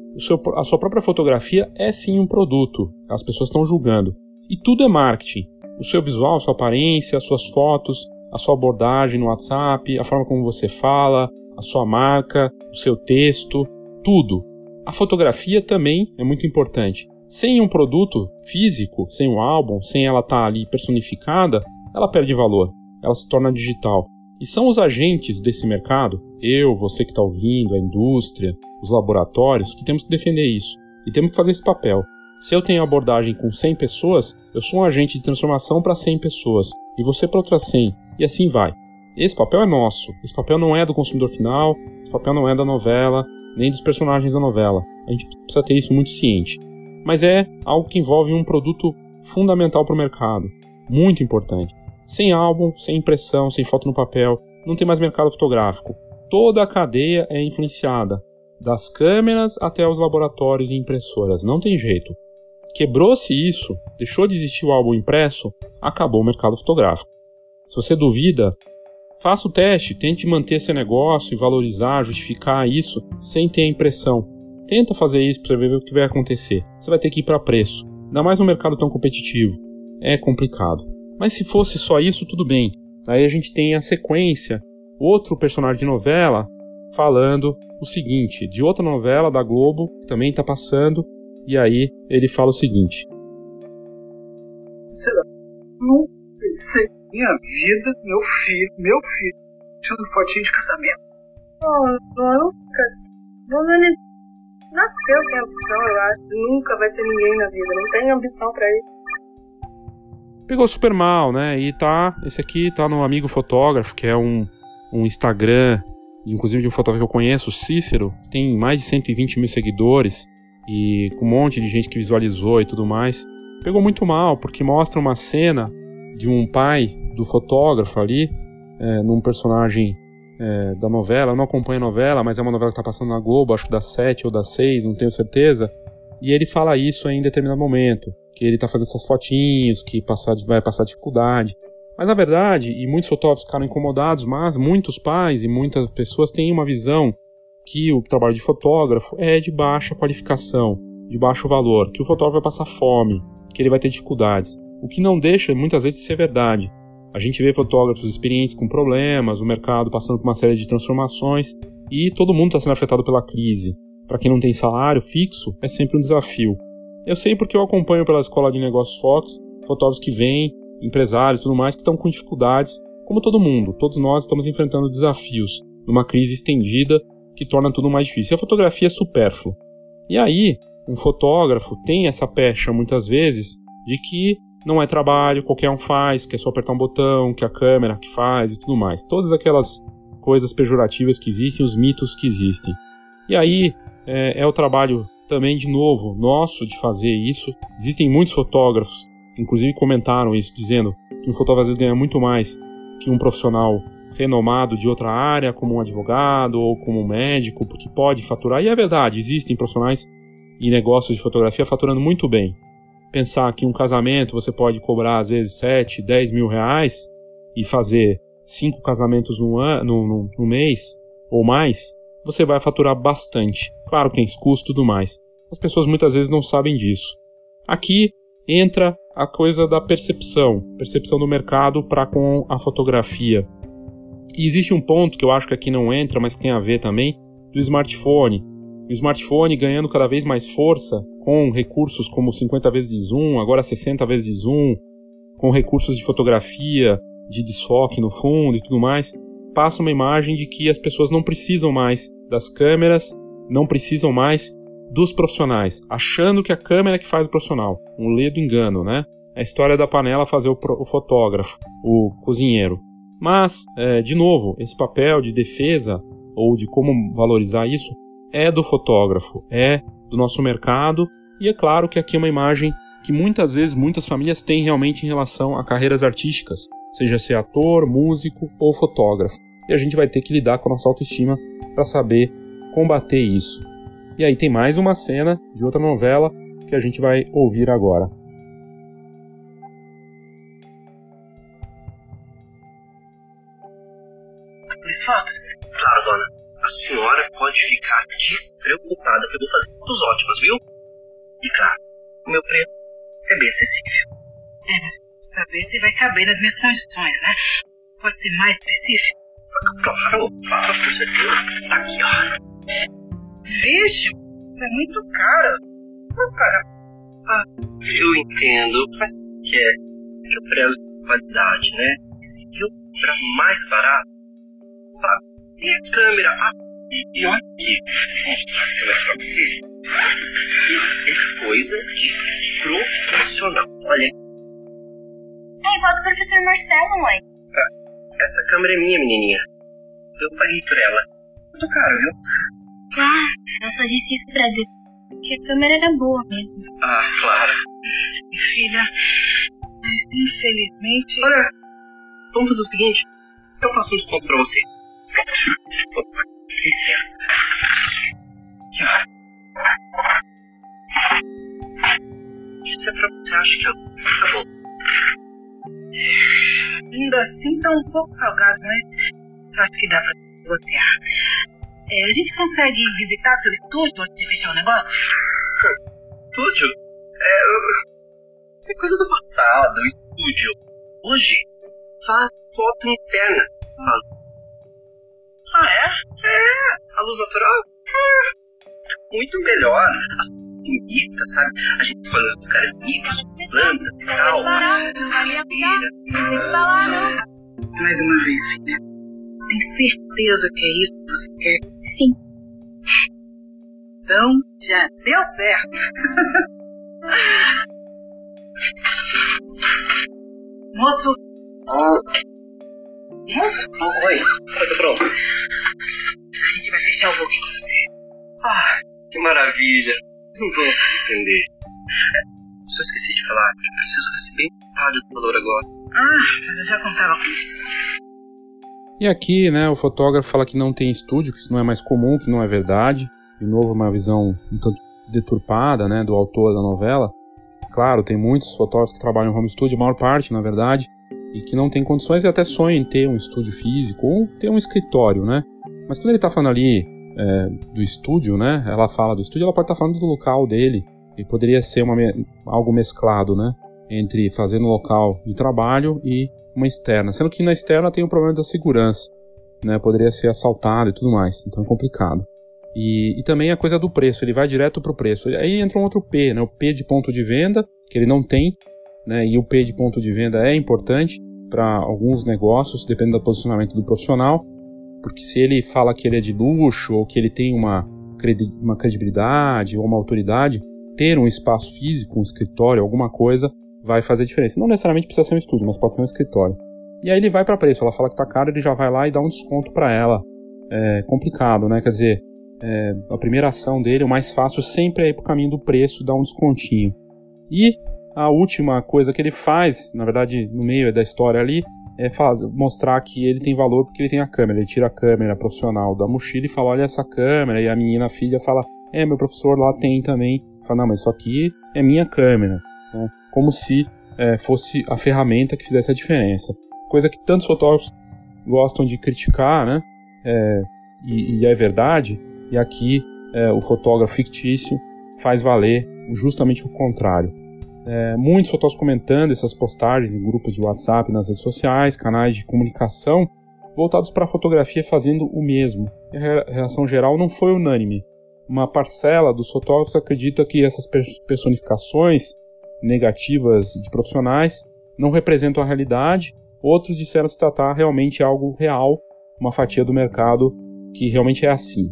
a sua própria fotografia é sim um produto. As pessoas estão julgando. E tudo é marketing. O seu visual, sua aparência, as suas fotos, a sua abordagem no WhatsApp, a forma como você fala, a sua marca, o seu texto, tudo. A fotografia também é muito importante. Sem um produto físico, sem um álbum, sem ela estar tá ali personificada, ela perde valor. ela se torna digital. E são os agentes desse mercado, eu, você que está ouvindo, a indústria, os laboratórios, que temos que defender isso. E temos que fazer esse papel. Se eu tenho abordagem com 100 pessoas, eu sou um agente de transformação para 100 pessoas. E você para outras 100. E assim vai. Esse papel é nosso. Esse papel não é do consumidor final, esse papel não é da novela, nem dos personagens da novela. A gente precisa ter isso muito ciente. Mas é algo que envolve um produto fundamental para o mercado. Muito importante. Sem álbum, sem impressão, sem foto no papel, não tem mais mercado fotográfico. Toda a cadeia é influenciada, das câmeras até os laboratórios e impressoras, não tem jeito. Quebrou-se isso, deixou de existir o álbum impresso, acabou o mercado fotográfico. Se você duvida, faça o teste, tente manter esse negócio e valorizar, justificar isso sem ter a impressão. Tenta fazer isso para ver o que vai acontecer. Você vai ter que ir para preço, ainda mais num mercado tão competitivo. É complicado. Mas se fosse só isso, tudo bem. Aí a gente tem a sequência, outro personagem de novela falando o seguinte, de outra novela da Globo, que também está passando, e aí ele fala o seguinte. Será? Não pensei minha vida, meu filho, meu filho, tirando fotinho de casamento. Oh, Lucas, Bruno nasceu sem ambição, eu acho. Nunca vai ser ninguém na vida, não tem ambição para ele pegou super mal, né? E tá, esse aqui tá no Amigo Fotógrafo, que é um, um Instagram, inclusive de um fotógrafo que eu conheço, Cícero, tem mais de 120 mil seguidores e com um monte de gente que visualizou e tudo mais. Pegou muito mal, porque mostra uma cena de um pai do fotógrafo ali, é, num personagem é, da novela. Eu não acompanho a novela, mas é uma novela que tá passando na Globo, acho que das 7 ou das 6, não tenho certeza. E ele fala isso em determinado momento que ele tá fazendo essas fotinhos, que passar, vai passar dificuldade. Mas na verdade, e muitos fotógrafos ficaram incomodados, mas muitos pais e muitas pessoas têm uma visão que o trabalho de fotógrafo é de baixa qualificação, de baixo valor, que o fotógrafo vai passar fome, que ele vai ter dificuldades. O que não deixa muitas vezes de ser verdade. A gente vê fotógrafos experientes com problemas, o mercado passando por uma série de transformações e todo mundo está sendo afetado pela crise. Para quem não tem salário fixo, é sempre um desafio. Eu sei porque eu acompanho pela Escola de Negócios Fox fotógrafos que vêm, empresários e tudo mais, que estão com dificuldades, como todo mundo. Todos nós estamos enfrentando desafios numa crise estendida que torna tudo mais difícil. A fotografia é supérflua. E aí, um fotógrafo tem essa pecha muitas vezes de que não é trabalho, qualquer um faz, que é só apertar um botão, que é a câmera que faz e tudo mais. Todas aquelas coisas pejorativas que existem, os mitos que existem. E aí é, é o trabalho também, de novo, nosso de fazer isso. Existem muitos fotógrafos, inclusive comentaram isso, dizendo que um fotógrafo ganha muito mais que um profissional renomado de outra área, como um advogado ou como um médico, porque pode faturar. E é verdade, existem profissionais e negócios de fotografia faturando muito bem. Pensar que um casamento você pode cobrar às vezes 7, 10 mil reais e fazer cinco casamentos no, ano, no, no, no mês ou mais, você vai faturar bastante. Claro que tem custo e tudo mais. As pessoas muitas vezes não sabem disso. Aqui entra a coisa da percepção, percepção do mercado para com a fotografia. E existe um ponto que eu acho que aqui não entra, mas que tem a ver também, do smartphone. O smartphone ganhando cada vez mais força com recursos como 50 vezes de zoom, agora 60 vezes de zoom, com recursos de fotografia, de desfoque no fundo e tudo mais, passa uma imagem de que as pessoas não precisam mais das câmeras, não precisam mais dos profissionais, achando que a câmera é que faz o profissional. Um ledo engano, né? É a história da panela fazer o, o fotógrafo, o cozinheiro. Mas, é, de novo, esse papel de defesa ou de como valorizar isso é do fotógrafo, é do nosso mercado e é claro que aqui é uma imagem que muitas vezes muitas famílias têm realmente em relação a carreiras artísticas, seja ser ator, músico ou fotógrafo. E a gente vai ter que lidar com a nossa autoestima para saber combater isso. E aí tem mais uma cena de outra novela que a gente vai ouvir agora. Fotos? Claro, dona. A senhora pode ficar despreocupada que eu vou fazer fotos ótimas, viu? E claro, o meu preço é bem acessível. É, mas saber se vai caber nas minhas condições, né? Pode ser mais específico? Claro, claro, com certeza. Tá aqui, ó. Vixe, isso é muito caro. Posso pagar? Ah, eu entendo, mas que é que eu prezo qualidade, né? Se eu compra mais barato, sabe? Tem a câmera. Ah, e olha aqui, mostrar a câmera pra você. É coisa de profissional. Olha. É igual do professor Marcelo, mãe. Ah, essa câmera é minha, menininha. Eu paguei por ela. Muito caro, viu? Claro, eu só disse isso pra dizer que a câmera era boa mesmo. Ah, claro. Filha, mas infelizmente. Olha, vamos fazer o seguinte: eu faço um desconto pra você. Licença. Você, acho que tá bom. Ainda assim tá um pouco salgado, mas acho que dá pra negociar. É, a gente consegue visitar seu estúdio antes de fechar o negócio? Estúdio? É. Isso é coisa do passado, estúdio. Hoje, faz foto interna. É, a luz natural? É. Muito melhor. As bonitas, sabe? A gente escolhe os lugares bonitos, plantas tal. Não. Mais uma vez, filha. Tem certeza que é isso que você quer? Sim. Então, já deu certo. Moço. Moço? Oi, oi, tô pronto. Você. Ah, que maravilha. Não vão se arrepender. Só esqueci de falar que eu preciso receber metade do valor agora. Ah, mas eu já contava com isso. E aqui, né, o fotógrafo fala que não tem estúdio, que isso não é mais comum, que não é verdade. De novo, uma visão um tanto deturpada, né, do autor da novela. Claro, tem muitos fotógrafos que trabalham em home studio, a maior parte, na verdade, e que não tem condições e até sonham em ter um estúdio físico ou ter um escritório, né? Mas quando ele está falando ali é, do estúdio, né, ela fala do estúdio, ela pode estar tá falando do local dele, e poderia ser uma, algo mesclado, né, entre fazer no local de trabalho e uma externa, sendo que na externa tem o problema da segurança, né? Poderia ser assaltado e tudo mais, então é complicado. E, e também a coisa do preço, ele vai direto para o preço. Aí entra um outro P, né? O P de ponto de venda, que ele não tem, né? E o P de ponto de venda é importante para alguns negócios, dependendo do posicionamento do profissional, porque se ele fala que ele é de luxo ou que ele tem uma, uma credibilidade ou uma autoridade, ter um espaço físico, um escritório, alguma coisa, vai fazer diferença. Não necessariamente precisa ser um estúdio, mas pode ser um escritório. E aí ele vai para preço, ela fala que tá caro, ele já vai lá e dá um desconto para ela. É complicado, né? Quer dizer, é, a primeira ação dele, o mais fácil sempre é ir pro caminho do preço, dar um descontinho. E a última coisa que ele faz, na verdade, no meio da história ali, é faz, mostrar que ele tem valor porque ele tem a câmera. Ele tira a câmera profissional da mochila e fala: Olha essa câmera. E a menina, a filha, fala: É, meu professor lá tem também. Fala: Não, mas isso aqui é minha câmera. Então, como se é, fosse a ferramenta que fizesse a diferença. Coisa que tantos fotógrafos gostam de criticar, né? É, e, e, é verdade. E aqui é, o fotógrafo fictício faz valer justamente o contrário. É, muitos fotógrafos comentando essas postagens em grupos de WhatsApp, nas redes sociais, canais de comunicação voltados para a fotografia fazendo o mesmo. E a reação geral não foi unânime. Uma parcela dos fotógrafos acredita que essas personificações negativas de profissionais não representam a realidade, outros disseram se tratar realmente algo real, uma fatia do mercado que realmente é assim.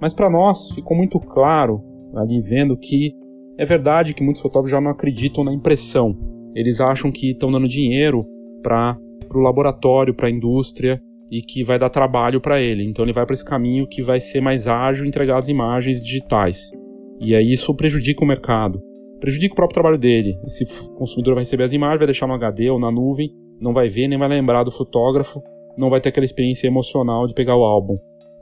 Mas para nós ficou muito claro ali vendo que é verdade que muitos fotógrafos já não acreditam na impressão. Eles acham que estão dando dinheiro para o laboratório, para a indústria e que vai dar trabalho para ele. Então ele vai para esse caminho que vai ser mais ágil entregar as imagens digitais. E aí isso prejudica o mercado prejudica o próprio trabalho dele. Esse consumidor vai receber as imagens, vai deixar no HD ou na nuvem, não vai ver, nem vai lembrar do fotógrafo, não vai ter aquela experiência emocional de pegar o álbum,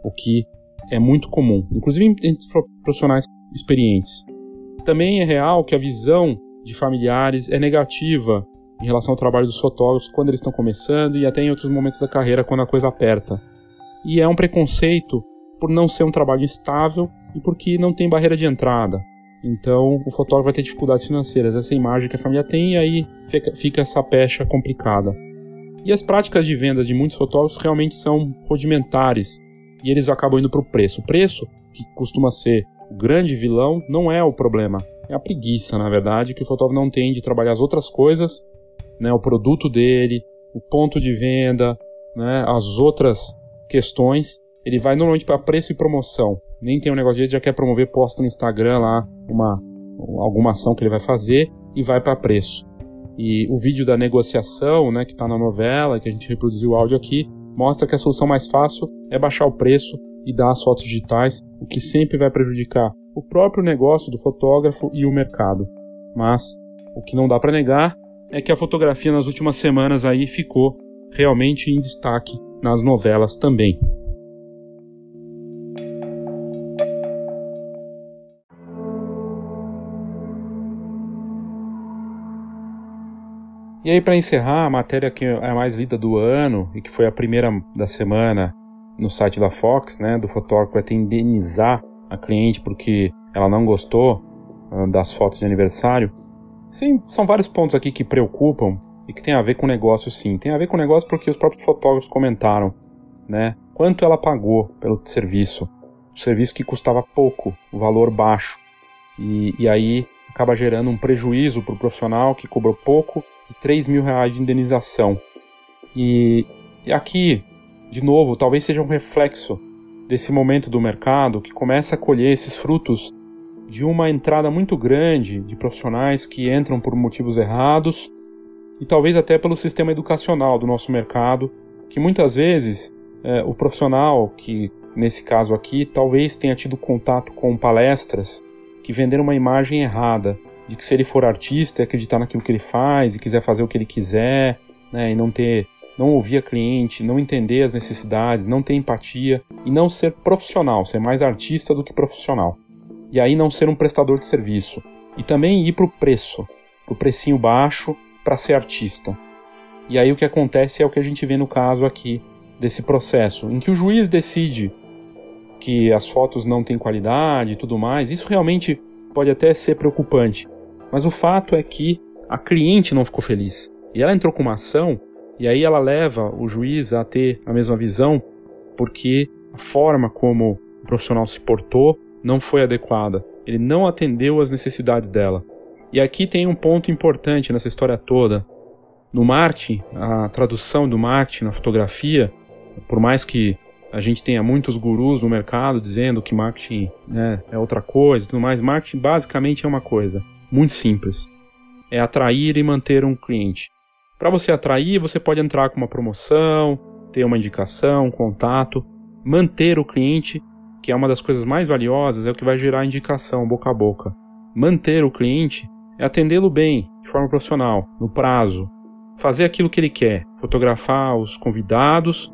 o que é muito comum, inclusive entre profissionais experientes. Também é real que a visão de familiares é negativa em relação ao trabalho dos fotógrafos quando eles estão começando e até em outros momentos da carreira quando a coisa aperta. E é um preconceito por não ser um trabalho estável e porque não tem barreira de entrada. Então o fotógrafo vai ter dificuldades financeiras, essa imagem que a família tem, e aí fica, essa pecha complicada. E as práticas de vendas de muitos fotógrafos realmente são rudimentares e eles acabam indo para o preço. O preço, que costuma ser o grande vilão, não é o problema, é a preguiça, na verdade, que o fotógrafo não tem de trabalhar as outras coisas, né, o produto dele, o ponto de venda, né, as outras questões, ele vai normalmente para preço e promoção. Nem tem um negócio de já quer promover, posta no Instagram lá uma alguma ação que ele vai fazer e vai para preço. E o vídeo da negociação, né, que está na novela, que a gente reproduziu o áudio aqui, mostra que a solução mais fácil é baixar o preço e dar as fotos digitais, o que sempre vai prejudicar o próprio negócio do fotógrafo e o mercado. Mas o que não dá para negar é que a fotografia nas últimas semanas aí ficou realmente em destaque nas novelas também. E aí, para encerrar, a matéria que é a mais lida do ano e que foi a primeira da semana no site da Fox, né, do fotógrafo ter indenizar a cliente porque ela não gostou uh, das fotos de aniversário. Sim, são vários pontos aqui que preocupam e que tem a ver com o negócio, sim. Tem a ver com o negócio porque os próprios fotógrafos comentaram, né, quanto ela pagou pelo serviço, o serviço que custava pouco, o valor baixo, e, e aí acaba gerando um prejuízo para o profissional que cobrou pouco 3 mil reais de indenização. E, e aqui, de novo, talvez seja um reflexo desse momento do mercado que começa a colher esses frutos de uma entrada muito grande de profissionais que entram por motivos errados e talvez até pelo sistema educacional do nosso mercado, que muitas vezes é, o profissional que nesse caso aqui talvez tenha tido contato com palestras que venderam uma imagem errada de que se ele for artista e acreditar naquilo que ele faz e quiser fazer o que ele quiser, né, e não ter, não ouvir a cliente, não entender as necessidades, não ter empatia e não ser profissional, ser mais artista do que profissional. E aí não ser um prestador de serviço e também ir para o preço, para o precinho baixo para ser artista. E aí o que acontece é o que a gente vê no caso aqui desse processo, em que o juiz decide que as fotos não têm qualidade e tudo mais. Isso realmente pode até ser preocupante, mas o fato é que a cliente não ficou feliz. E ela entrou com uma ação, e aí ela leva o juiz a ter a mesma visão, porque a forma como o profissional se portou não foi adequada. Ele não atendeu às necessidades dela. E aqui tem um ponto importante nessa história toda. No marketing, a tradução do marketing na fotografia, por mais que a gente tenha muitos gurus no mercado dizendo que marketing né, é outra coisa, tudo mais, marketing basicamente é uma coisa muito simples. É atrair e manter um cliente. Para você atrair, você pode entrar com uma promoção, ter uma indicação, um contato, manter o cliente, que é uma das coisas mais valiosas, é o que vai gerar indicação boca a boca. Manter o cliente é atendê-lo bem, de forma profissional, no prazo, fazer aquilo que ele quer, fotografar os convidados,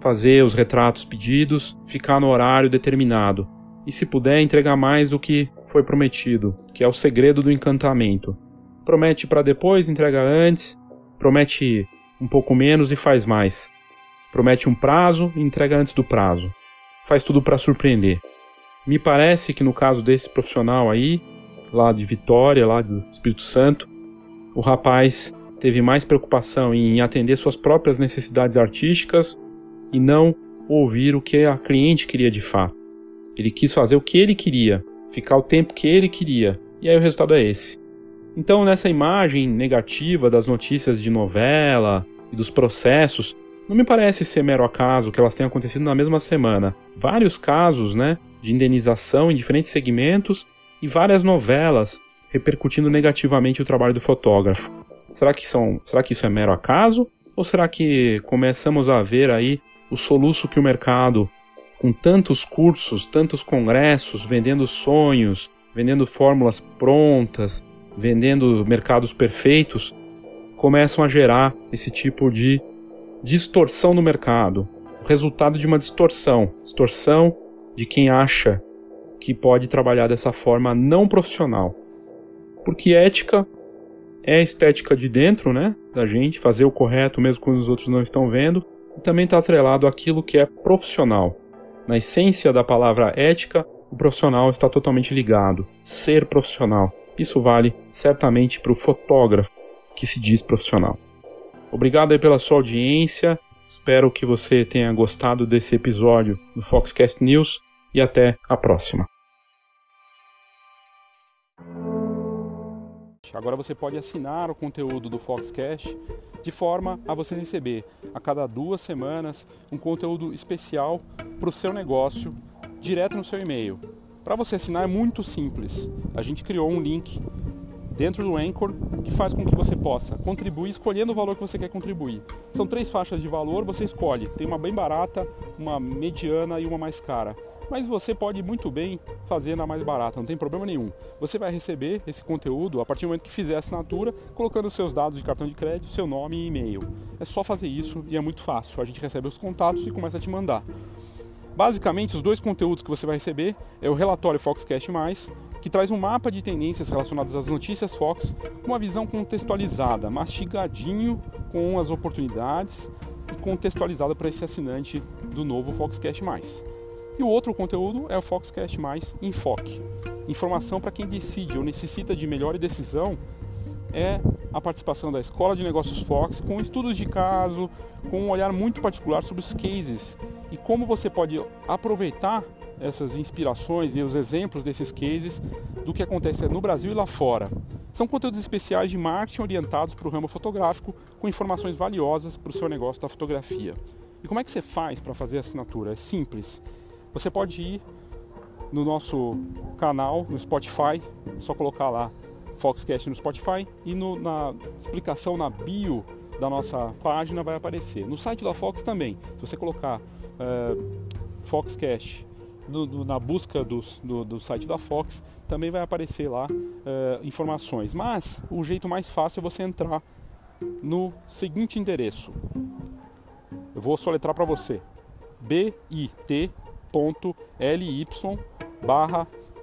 fazer os retratos pedidos, ficar no horário determinado e, se puder, entregar mais do que foi prometido, que é o segredo do encantamento. Promete para depois, entrega antes, promete um pouco menos e faz mais. Promete um prazo e entrega antes do prazo. Faz tudo para surpreender. Me parece que no caso desse profissional aí, lá de Vitória, lá do Espírito Santo, o rapaz teve mais preocupação em atender suas próprias necessidades artísticas e não ouvir o que a cliente queria de fato. Ele quis fazer o que ele queria, ficar o tempo que ele queria. E aí o resultado é esse. Então, nessa imagem negativa das notícias de novela e dos processos, não me parece ser mero acaso que elas tenham acontecido na mesma semana. Vários casos, né, de indenização em diferentes segmentos e várias novelas repercutindo negativamente o trabalho do fotógrafo. Será que são, será que isso é mero acaso ou será que começamos a ver aí o soluço que o mercado com tantos cursos, tantos congressos, vendendo sonhos, vendendo fórmulas prontas, vendendo mercados perfeitos, começam a gerar esse tipo de distorção no mercado. O resultado de uma distorção, distorção de quem acha que pode trabalhar dessa forma não profissional. Porque ética é a estética de dentro, né, da gente, fazer o correto mesmo quando os outros não estão vendo, e também está atrelado àquilo que é profissional. Na essência da palavra ética, o profissional está totalmente ligado. Ser profissional. Isso vale certamente para o fotógrafo que se diz profissional. Obrigado aí pela sua audiência. Espero que você tenha gostado desse episódio do Foxcast News e até a próxima. Agora você pode assinar o conteúdo do Foxcast de forma a você receber a cada duas semanas um conteúdo especial para o seu negócio direto no seu e-mail. Para você assinar é muito simples. A gente criou um link dentro do Anchor que faz com que você possa contribuir escolhendo o valor que você quer contribuir. São três faixas de valor, você escolhe. Tem uma bem barata, uma mediana e uma mais cara. Mas você pode muito bem fazer na mais barata, não tem problema nenhum. Você vai receber esse conteúdo a partir do momento que fizer a assinatura, colocando seus dados de cartão de crédito, seu nome e e-mail. É só fazer isso e é muito fácil. A gente recebe os contatos e começa a te mandar. Basicamente, os dois conteúdos que você vai receber é o relatório Foxcast+, que traz um mapa de tendências relacionadas às notícias Fox, com uma visão contextualizada, mastigadinho com as oportunidades e contextualizada para esse assinante do novo Foxcast+. E o outro conteúdo é o Foxcast+, Enfoque. Informação para quem decide ou necessita de melhor decisão é a participação da Escola de Negócios Fox com estudos de caso, com um olhar muito particular sobre os cases e como você pode aproveitar essas inspirações e os exemplos desses cases do que acontece no Brasil e lá fora. São conteúdos especiais de marketing orientados para o ramo fotográfico com informações valiosas para o seu negócio da fotografia. E como é que você faz para fazer a assinatura? É simples. Você pode ir no nosso canal, no Spotify, é só colocar lá Foxcast no Spotify e no, na explicação na bio da nossa página vai aparecer. No site da Fox também, se você colocar uh, Foxcast no, no, na busca do, do, do, site da Fox, também vai aparecer lá uh, informações. Mas o jeito mais fácil é você entrar no seguinte endereço. Eu vou soletrar para você: bit.ly barra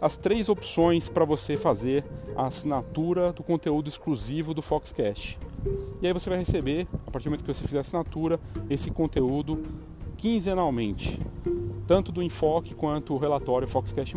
as três opções para você fazer a assinatura do conteúdo exclusivo do Foxcast. E aí você vai receber, a partir do momento que você fizer a assinatura, esse conteúdo quinzenalmente, tanto do enfoque quanto o relatório Foxcast+.